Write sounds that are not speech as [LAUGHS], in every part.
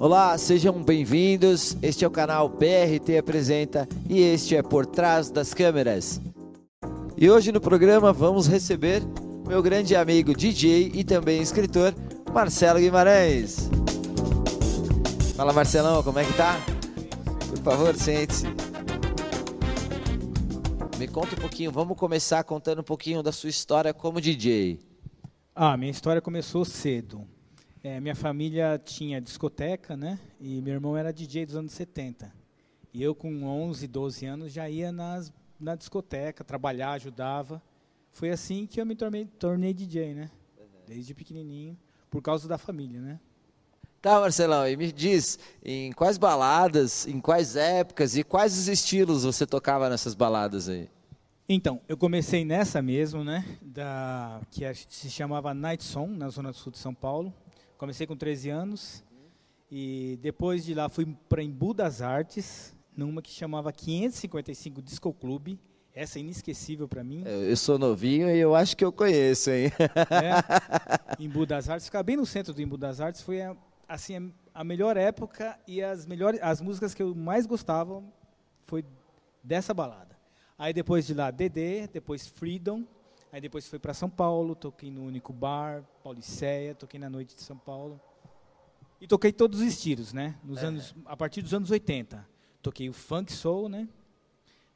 Olá, sejam bem-vindos. Este é o canal BRT Apresenta e este é Por Trás das Câmeras. E hoje no programa vamos receber meu grande amigo DJ e também escritor Marcelo Guimarães. Fala Marcelão, como é que tá? Por favor, sente-se. Me conta um pouquinho, vamos começar contando um pouquinho da sua história como DJ. Ah, minha história começou cedo. É, minha família tinha discoteca, né? E meu irmão era DJ dos anos 70. E eu, com 11, 12 anos, já ia nas, na discoteca, trabalhar, ajudava. Foi assim que eu me tornei, tornei DJ, né? Desde pequenininho, por causa da família, né? Tá, Marcelão, e me diz, em quais baladas, em quais épocas e quais os estilos você tocava nessas baladas aí? Então, eu comecei nessa mesmo, né? Da, que se chamava Night Song, na Zona Sul de São Paulo. Comecei com 13 anos e depois de lá fui para Embu das Artes, numa que chamava 555 Disco Clube. Essa é inesquecível para mim. Eu sou novinho e eu acho que eu conheço, hein? [LAUGHS] É, Embu das Artes, ficar bem no centro do Embu das Artes foi a, assim a melhor época e as melhores as músicas que eu mais gostava foi dessa balada. Aí depois de lá DD, depois Freedom, Aí depois fui para São Paulo, toquei no Único Bar, Pauliceia, toquei na Noite de São Paulo. E toquei todos os estilos, né? Nos é. anos, a partir dos anos 80. Toquei o funk soul, né?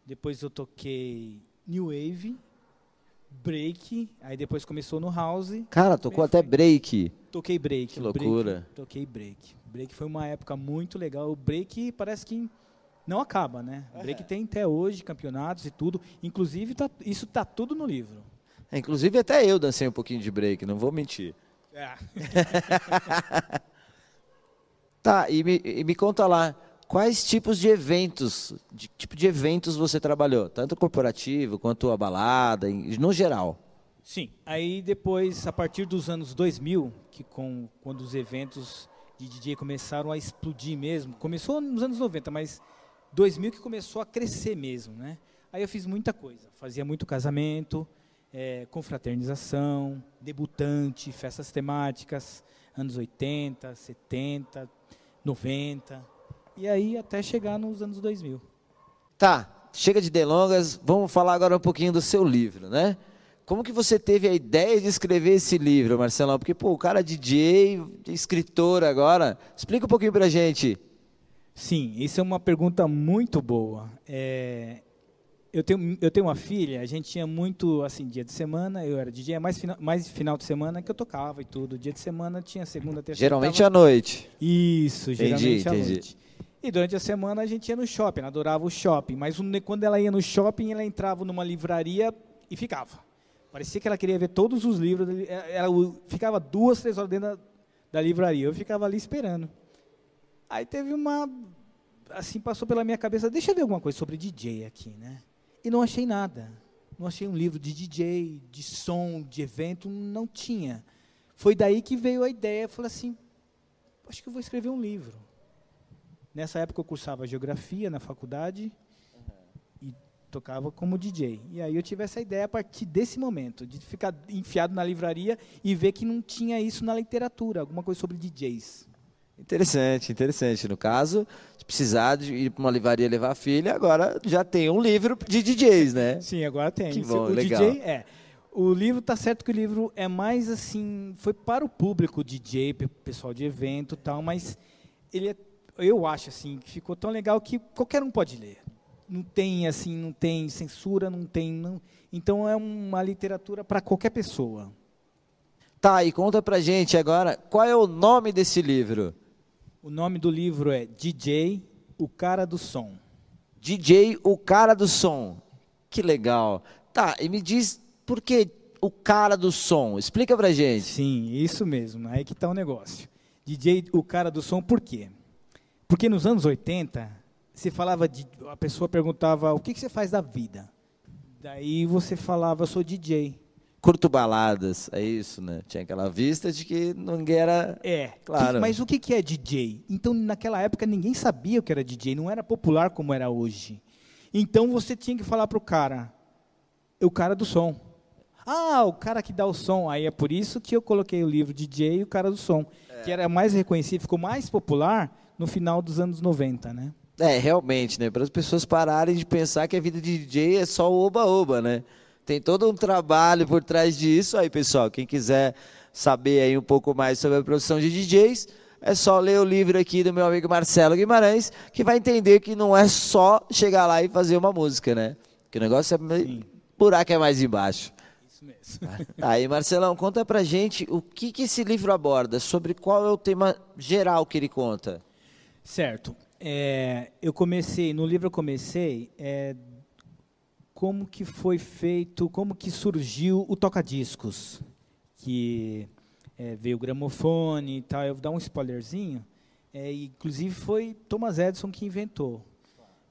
Depois eu toquei new wave, break, aí depois começou no house. Cara, tocou até break. Toquei break. Que loucura. Break, toquei break. Break foi uma época muito legal. O break parece que não acaba, né? O break é. tem até hoje campeonatos e tudo. Inclusive, tá, isso tá tudo no livro. É, inclusive até eu dancei um pouquinho de break, não vou mentir. É. [LAUGHS] tá, e me, e me conta lá, quais tipos de eventos, de tipo de eventos você trabalhou? Tanto corporativo quanto a balada, no geral. Sim, aí depois, a partir dos anos 2000, que com, quando os eventos de DJ começaram a explodir mesmo, começou nos anos 90, mas 2000 que começou a crescer mesmo, né? Aí eu fiz muita coisa, fazia muito casamento, é, confraternização, debutante, festas temáticas, anos 80, 70, 90, e aí até chegar nos anos 2000. Tá, chega de delongas, vamos falar agora um pouquinho do seu livro, né? Como que você teve a ideia de escrever esse livro, Marcelão? Porque, pô, o cara é DJ, escritor agora. Explica um pouquinho pra gente. Sim, isso é uma pergunta muito boa. É, eu tenho, eu tenho uma filha, a gente tinha muito, assim, dia de semana, eu era DJ, mais final, mais final de semana que eu tocava e tudo. Dia de semana tinha segunda, terça Geralmente tava... à noite. Isso, geralmente entendi, à entendi. noite. E durante a semana a gente ia no shopping, ela adorava o shopping. Mas quando ela ia no shopping, ela entrava numa livraria e ficava. Parecia que ela queria ver todos os livros. Ela ficava duas, três horas dentro da, da livraria. Eu ficava ali esperando. Aí teve uma... Assim, passou pela minha cabeça, deixa eu ver alguma coisa sobre DJ aqui, né? E não achei nada. Não achei um livro de DJ, de som, de evento, não tinha. Foi daí que veio a ideia, falei assim, acho que vou escrever um livro. Nessa época eu cursava geografia na faculdade uhum. e tocava como DJ. E aí eu tive essa ideia a partir desse momento, de ficar enfiado na livraria e ver que não tinha isso na literatura, alguma coisa sobre DJs. Interessante, interessante. No caso, se precisar de ir para uma livraria levar a filha, agora já tem um livro de DJs, né? Sim, agora tem. Que bom, o legal. DJ é. O livro tá certo que o livro é mais assim, foi para o público DJ, pessoal de evento, tal, mas ele é, eu acho assim, que ficou tão legal que qualquer um pode ler. Não tem assim, não tem censura, não tem, não, então é uma literatura para qualquer pessoa. Tá, e conta pra gente agora, qual é o nome desse livro? O nome do livro é DJ, o cara do som. DJ, o cara do som. Que legal. Tá, e me diz por que o cara do som? Explica pra gente. Sim, isso mesmo. Aí que tá o negócio. DJ, o cara do som, por quê? Porque nos anos 80, se falava de. A pessoa perguntava o que, que você faz da vida. Daí você falava, eu sou DJ curto baladas, é isso, né? Tinha aquela vista de que ninguém era. É, claro. mas o que é DJ? Então, naquela época, ninguém sabia o que era DJ, não era popular como era hoje. Então, você tinha que falar para o cara, o cara do som. Ah, o cara que dá o som. Aí é por isso que eu coloquei o livro DJ e o cara do som, é. que era mais reconhecido, ficou mais popular no final dos anos 90, né? É, realmente, né? Para as pessoas pararem de pensar que a vida de DJ é só o oba-oba, né? Tem todo um trabalho por trás disso. Aí, pessoal, quem quiser saber aí um pouco mais sobre a profissão de DJs, é só ler o livro aqui do meu amigo Marcelo Guimarães, que vai entender que não é só chegar lá e fazer uma música, né? Que o negócio é Sim. buraco é mais embaixo. Isso mesmo. [LAUGHS] Aí, Marcelão, conta pra gente o que, que esse livro aborda, sobre qual é o tema geral que ele conta. Certo. É, eu comecei, no livro eu comecei é, como que foi feito, como que surgiu o toca-discos, que é, veio o gramofone e tal. Eu vou dar um spoilerzinho. É, inclusive foi Thomas Edison que inventou.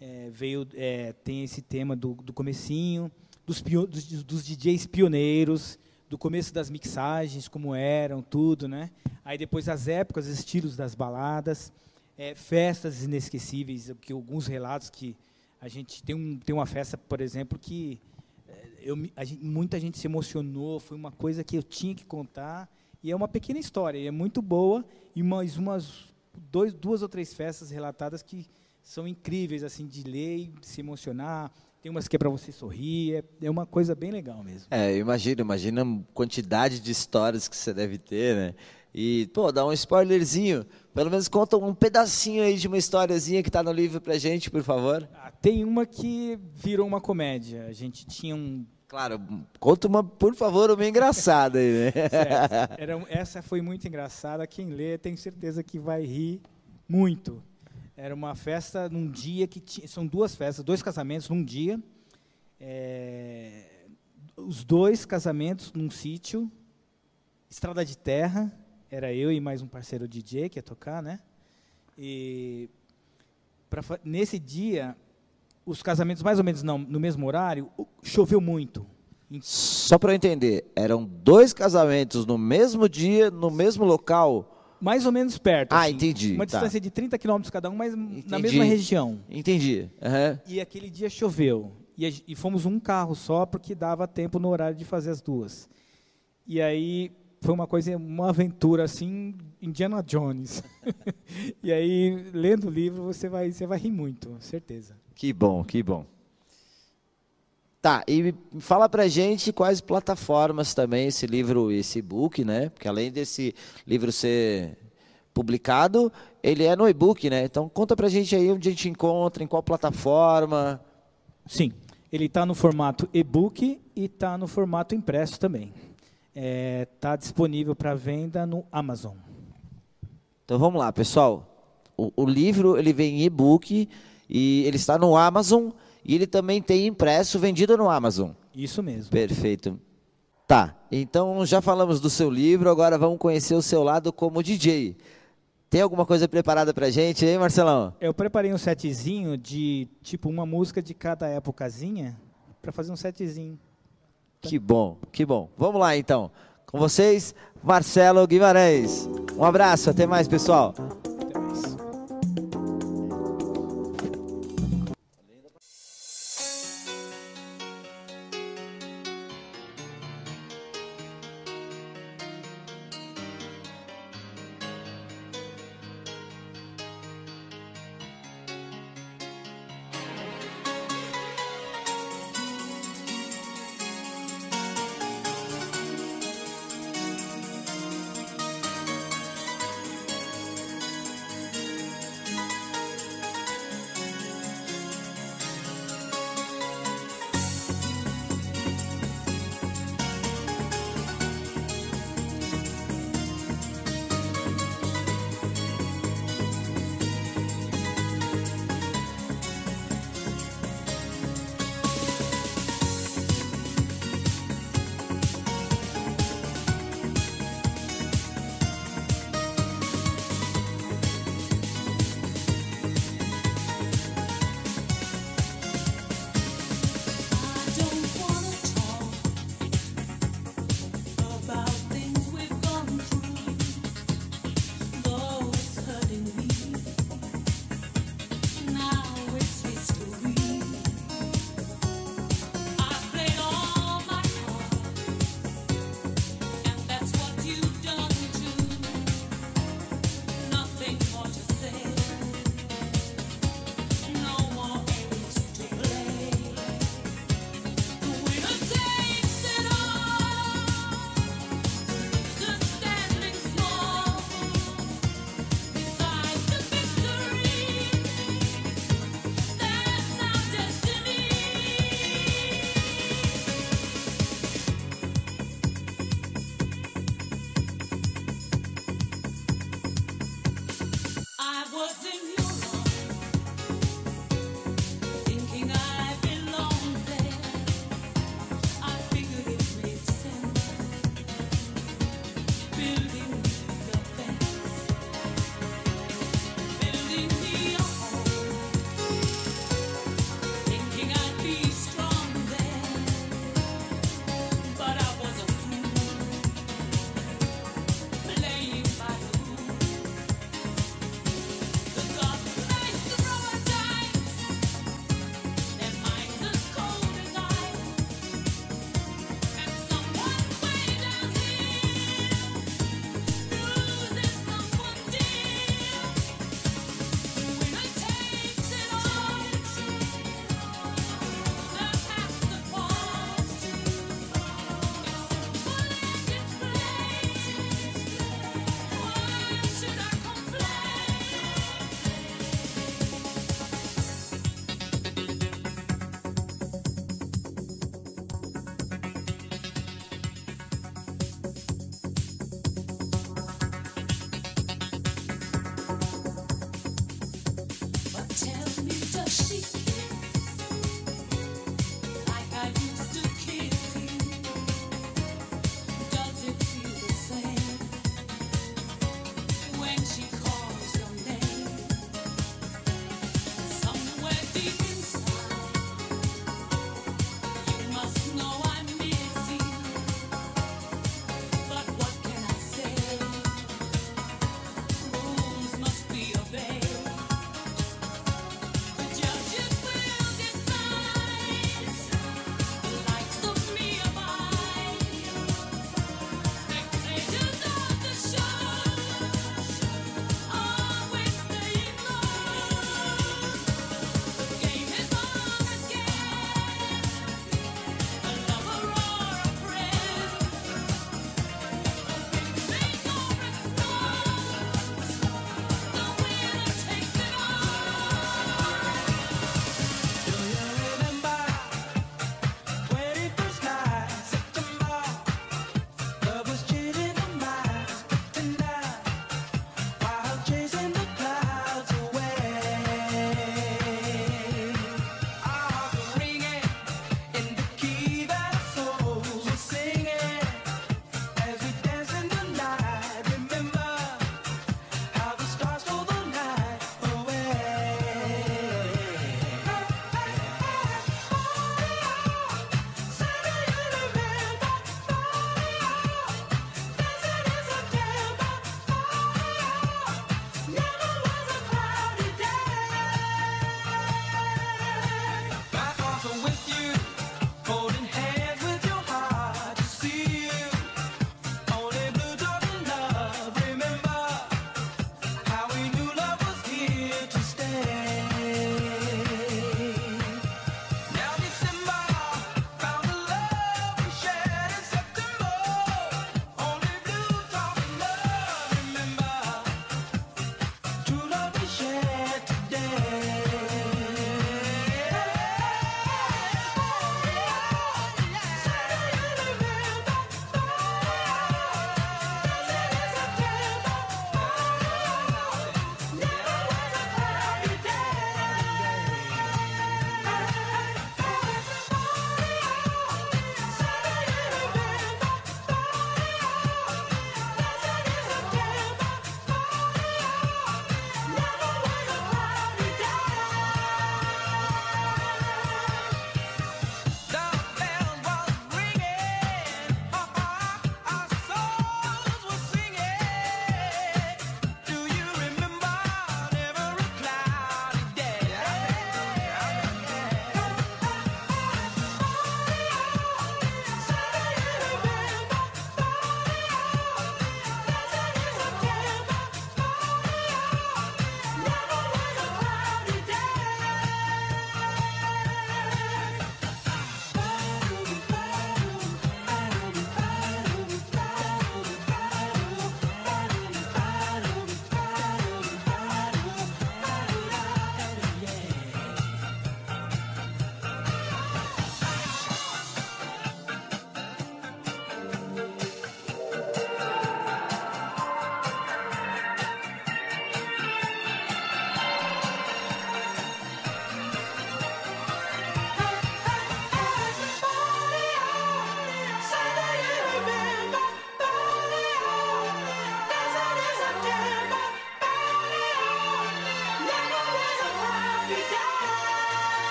É, veio, é, tem esse tema do, do comecinho, dos, dos, dos, DJs pioneiros, do começo das mixagens, como eram, tudo, né? Aí depois as épocas, os estilos das baladas, é, festas inesquecíveis, que alguns relatos que a gente tem, um, tem uma festa, por exemplo, que é, eu, gente, muita gente se emocionou, foi uma coisa que eu tinha que contar e é uma pequena história, é muito boa, e mais umas dois, duas ou três festas relatadas que são incríveis, assim, de ler e se emocionar. Tem umas que é para você sorrir, é, é, uma coisa bem legal mesmo. É, imagina, imagina a quantidade de histórias que você deve ter, né? E, pô, dá um spoilerzinho, pelo menos conta um pedacinho aí de uma historiazinha que está no livro pra gente, por favor. Ah, tem uma que virou uma comédia. A gente tinha um Claro, conta uma, por favor, uma engraçada aí, né? Era, essa foi muito engraçada. Quem lê tem certeza que vai rir muito. Era uma festa num dia que tinha. São duas festas, dois casamentos num dia. É, os dois casamentos num sítio, estrada de terra. Era eu e mais um parceiro DJ que ia tocar, né? E pra, nesse dia os casamentos mais ou menos não, no mesmo horário, choveu muito. Só para eu entender, eram dois casamentos no mesmo dia, no mesmo local? Mais ou menos perto. Ah, assim, entendi. Uma tá. distância de 30 quilômetros cada um, mas entendi. na mesma região. Entendi. Uhum. E aquele dia choveu. E, e fomos um carro só, porque dava tempo no horário de fazer as duas. E aí foi uma coisa, uma aventura assim, Indiana Jones. [LAUGHS] e aí, lendo o livro, você vai, você vai rir muito, certeza. Que bom, que bom. Tá, e fala pra gente quais plataformas também esse livro, esse e-book, né? Porque além desse livro ser publicado, ele é no e-book, né? Então conta pra gente aí onde a gente encontra, em qual plataforma. Sim, ele está no formato e-book e está no formato impresso também. Está é, tá disponível para venda no Amazon. Então vamos lá, pessoal. O, o livro ele vem em e-book e ele está no Amazon e ele também tem impresso vendido no Amazon. Isso mesmo. Perfeito. Tá, então já falamos do seu livro, agora vamos conhecer o seu lado como DJ. Tem alguma coisa preparada pra gente aí, Marcelão? Eu preparei um setzinho de tipo uma música de cada épocazinha para fazer um setzinho. Que bom, que bom. Vamos lá então. Com vocês, Marcelo Guimarães. Um abraço, até mais, pessoal.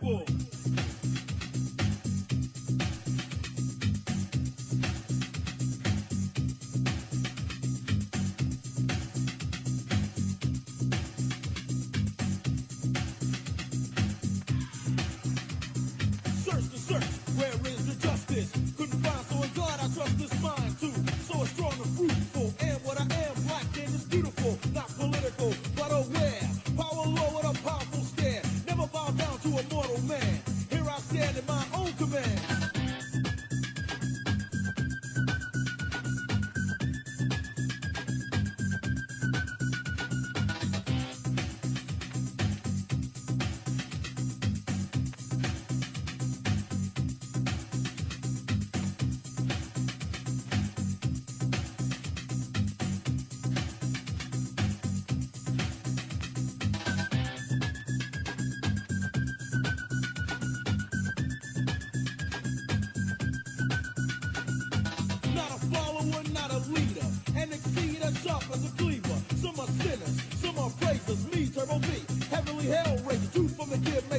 people.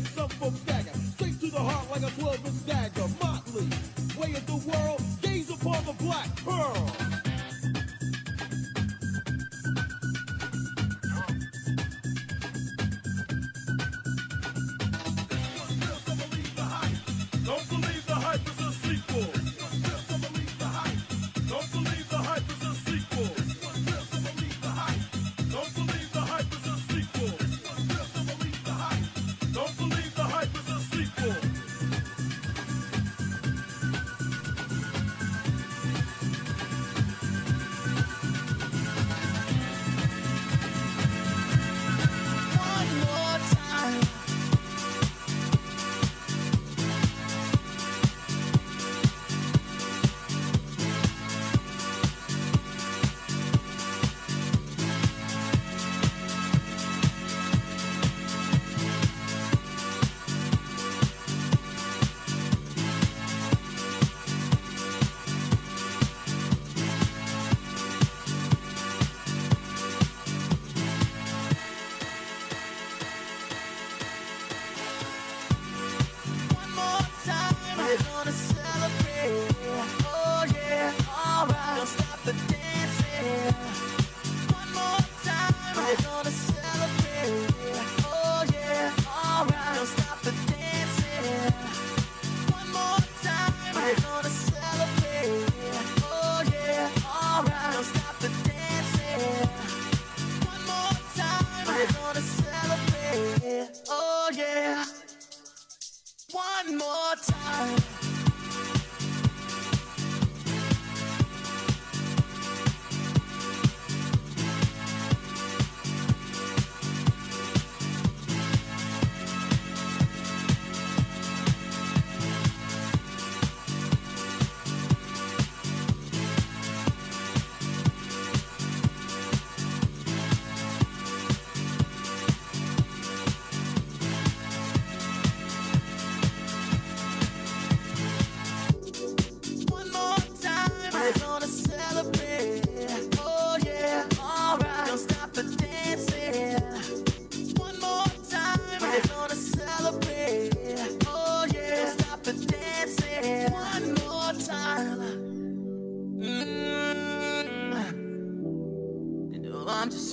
some. Straight to the heart like a 12 inch dagger.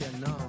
you know?